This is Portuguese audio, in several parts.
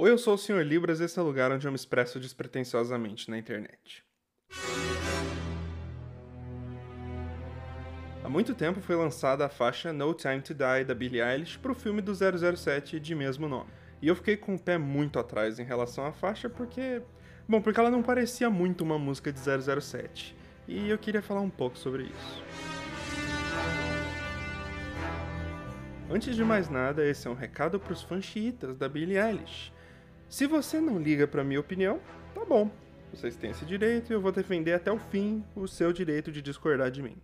Oi, eu sou o Sr. Libras e esse é o lugar onde eu me expresso despretensiosamente na internet. Há muito tempo foi lançada a faixa No Time to Die da Billie Eilish para o filme do 007 de mesmo nome. E eu fiquei com o pé muito atrás em relação à faixa porque. Bom, porque ela não parecia muito uma música de 007. E eu queria falar um pouco sobre isso. Antes de mais nada, esse é um recado para os fãs chiitas da Billie Eilish. Se você não liga para minha opinião, tá bom. Vocês têm esse direito e eu vou defender até o fim o seu direito de discordar de mim.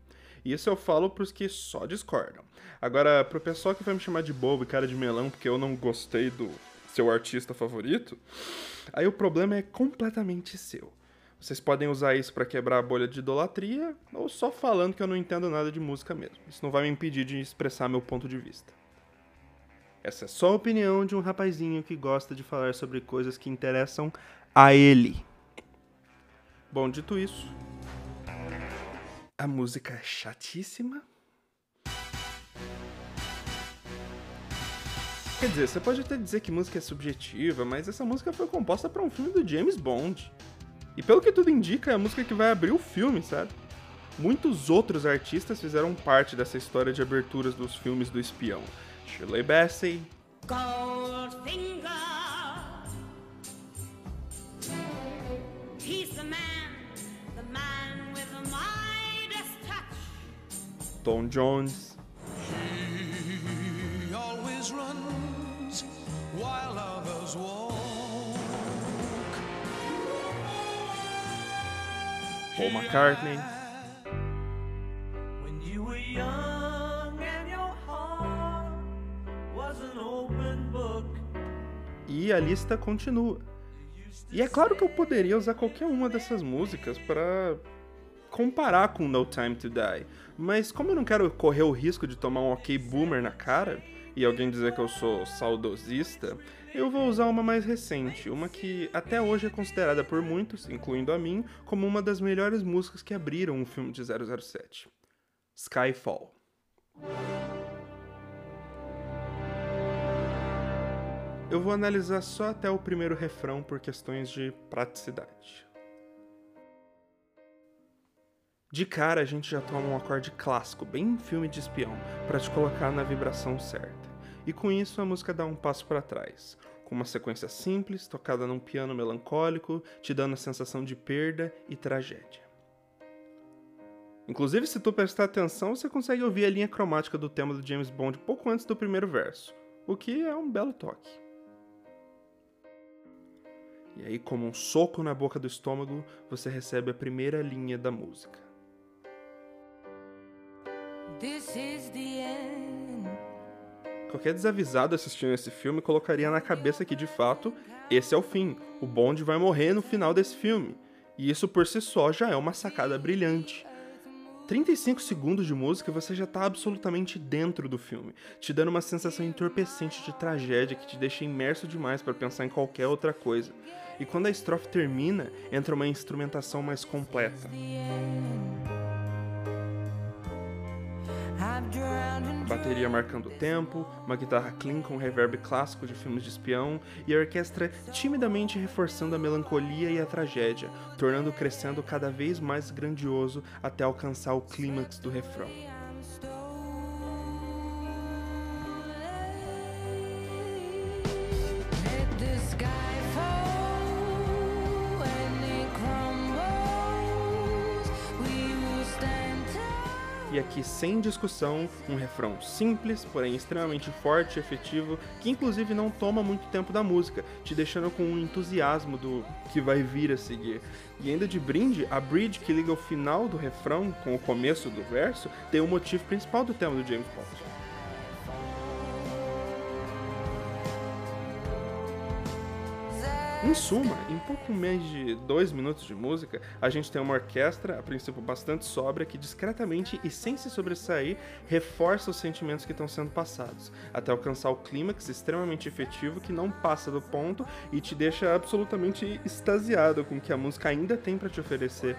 Isso eu falo pros que só discordam. Agora, pro pessoal que vai me chamar de bobo e cara de melão porque eu não gostei do seu artista favorito, aí o problema é completamente seu. Vocês podem usar isso para quebrar a bolha de idolatria ou só falando que eu não entendo nada de música mesmo. Isso não vai me impedir de expressar meu ponto de vista. Essa é só a opinião de um rapazinho que gosta de falar sobre coisas que interessam a ele. Bom, dito isso, a música é chatíssima. Quer dizer, você pode até dizer que música é subjetiva, mas essa música foi composta para um filme do James Bond. E pelo que tudo indica, é a música que vai abrir o filme, sabe? Muitos outros artistas fizeram parte dessa história de aberturas dos filmes do espião. Shirley Bassey. Goldfinger. He's the man, the man with the Midas touch. Tom Jones. He always runs while others walk. Paul McCartney. E a lista continua. E é claro que eu poderia usar qualquer uma dessas músicas para comparar com No Time to Die, mas como eu não quero correr o risco de tomar um ok boomer na cara e alguém dizer que eu sou saudosista, eu vou usar uma mais recente, uma que até hoje é considerada por muitos, incluindo a mim, como uma das melhores músicas que abriram um filme de 007. Skyfall. Eu vou analisar só até o primeiro refrão por questões de praticidade. De cara a gente já toma um acorde clássico, bem filme de espião, para te colocar na vibração certa. E com isso a música dá um passo para trás, com uma sequência simples, tocada num piano melancólico, te dando a sensação de perda e tragédia. Inclusive, se tu prestar atenção, você consegue ouvir a linha cromática do tema do James Bond pouco antes do primeiro verso, o que é um belo toque. E aí, como um soco na boca do estômago, você recebe a primeira linha da música. Qualquer desavisado assistindo esse filme colocaria na cabeça que de fato esse é o fim. O Bond vai morrer no final desse filme. E isso por si só já é uma sacada brilhante. 35 segundos de música você já está absolutamente dentro do filme, te dando uma sensação entorpecente de tragédia que te deixa imerso demais para pensar em qualquer outra coisa. E quando a estrofe termina, entra uma instrumentação mais completa. Bateria marcando o tempo, uma guitarra clean com reverb clássico de filmes de espião e a orquestra timidamente reforçando a melancolia e a tragédia, tornando o crescendo cada vez mais grandioso até alcançar o clímax do refrão. E aqui sem discussão, um refrão simples, porém extremamente forte e efetivo, que inclusive não toma muito tempo da música, te deixando com um entusiasmo do que vai vir a seguir. E ainda de brinde, a bridge que liga o final do refrão com o começo do verso tem o motivo principal do tema do James Bond. Em suma, em pouco mais de dois minutos de música, a gente tem uma orquestra, a princípio bastante sóbria, que discretamente e sem se sobressair reforça os sentimentos que estão sendo passados, até alcançar o clímax extremamente efetivo que não passa do ponto e te deixa absolutamente extasiado com o que a música ainda tem para te oferecer.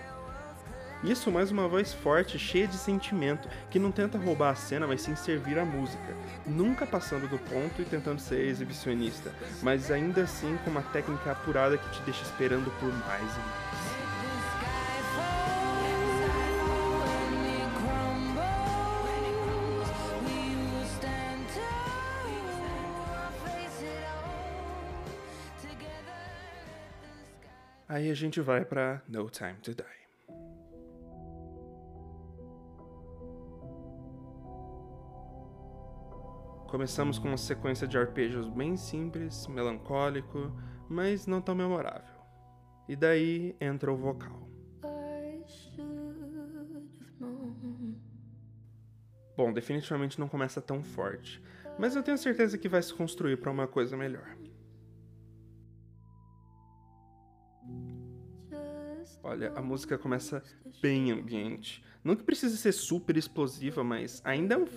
Isso mais uma voz forte, cheia de sentimento, que não tenta roubar a cena, mas sim servir a música. Nunca passando do ponto e tentando ser exibicionista, mas ainda assim com uma técnica apurada que te deixa esperando por mais e mais. Aí a gente vai para No Time to Die. Começamos com uma sequência de arpejos bem simples, melancólico, mas não tão memorável. E daí entra o vocal. Bom, definitivamente não começa tão forte, mas eu tenho certeza que vai se construir para uma coisa melhor. Olha, a música começa bem ambiente. Não que precise ser super explosiva, mas ainda é, um,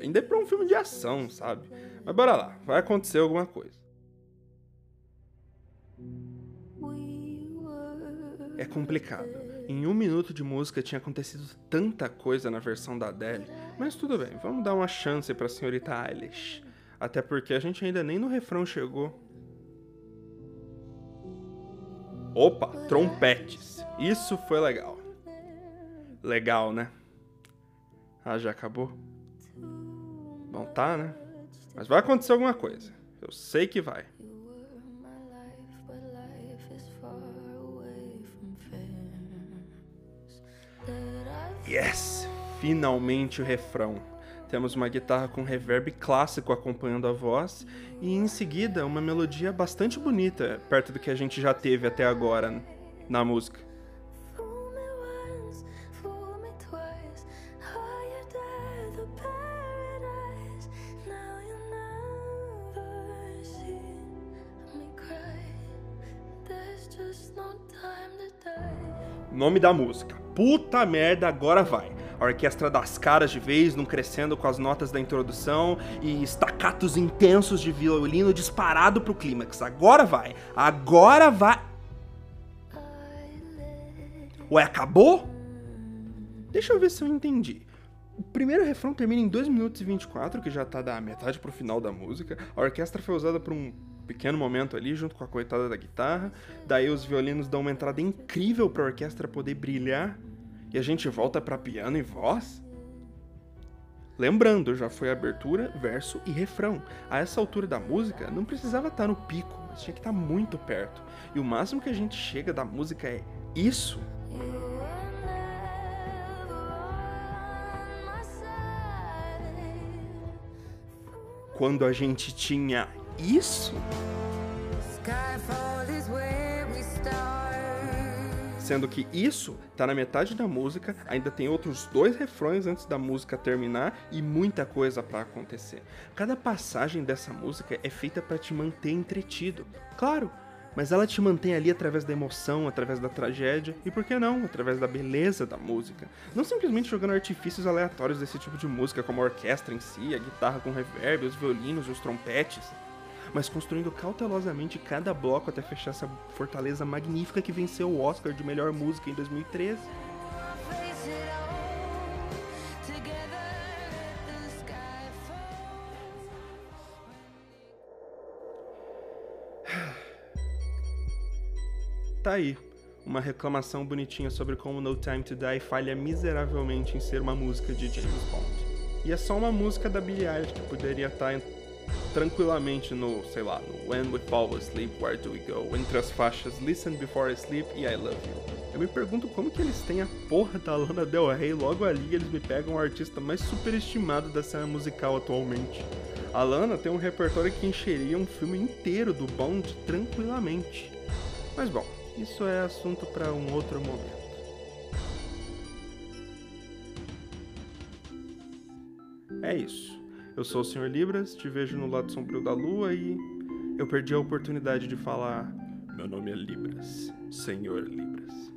ainda é pra um filme de ação, sabe? Mas bora lá, vai acontecer alguma coisa. É complicado. Em um minuto de música tinha acontecido tanta coisa na versão da Adele, mas tudo bem, vamos dar uma chance pra senhorita Eilish. Até porque a gente ainda nem no refrão chegou. Opa, trompetes. Isso foi legal. Legal, né? Ah, já acabou? Bom, tá, né? Mas vai acontecer alguma coisa. Eu sei que vai. Yes! Finalmente o refrão. Temos uma guitarra com reverb clássico acompanhando a voz e em seguida uma melodia bastante bonita, perto do que a gente já teve até agora na música. Nome da música. Puta merda, agora vai a orquestra das caras de vez, num crescendo com as notas da introdução e estacatos intensos de violino disparado pro clímax. Agora vai! Agora vai! Ué, acabou? Deixa eu ver se eu entendi. O primeiro refrão termina em 2 minutos e 24, que já tá da metade pro final da música. A orquestra foi usada por um pequeno momento ali, junto com a coitada da guitarra. Daí os violinos dão uma entrada incrível pra orquestra poder brilhar e a gente volta para piano e voz? Lembrando, já foi abertura, verso e refrão. A essa altura da música, não precisava estar tá no pico, mas tinha que estar tá muito perto. E o máximo que a gente chega da música é isso. Quando a gente tinha isso? Sendo que isso tá na metade da música, ainda tem outros dois refrões antes da música terminar e muita coisa para acontecer. Cada passagem dessa música é feita para te manter entretido. Claro, mas ela te mantém ali através da emoção, através da tragédia e por que não, através da beleza da música. Não simplesmente jogando artifícios aleatórios desse tipo de música, como a orquestra em si, a guitarra com reverb, os violinos os trompetes mas construindo cautelosamente cada bloco até fechar essa fortaleza magnífica que venceu o Oscar de melhor música em 2013. Tá aí, uma reclamação bonitinha sobre como No Time to Die falha miseravelmente em ser uma música de James Bond. E é só uma música da Billie Eilish que poderia estar tá tranquilamente no, sei lá, no When We Fall Asleep, Where Do We Go, entre as faixas Listen Before I Sleep e I Love You. Eu me pergunto como que eles têm a porra da Lana Del Rey logo ali eles me pegam o artista mais superestimado da cena musical atualmente. A Lana tem um repertório que encheria um filme inteiro do Bond tranquilamente. Mas bom, isso é assunto para um outro momento. É isso. Eu sou o Sr. Libras, te vejo no lado sombrio da lua e eu perdi a oportunidade de falar. Meu nome é Libras, Senhor Libras.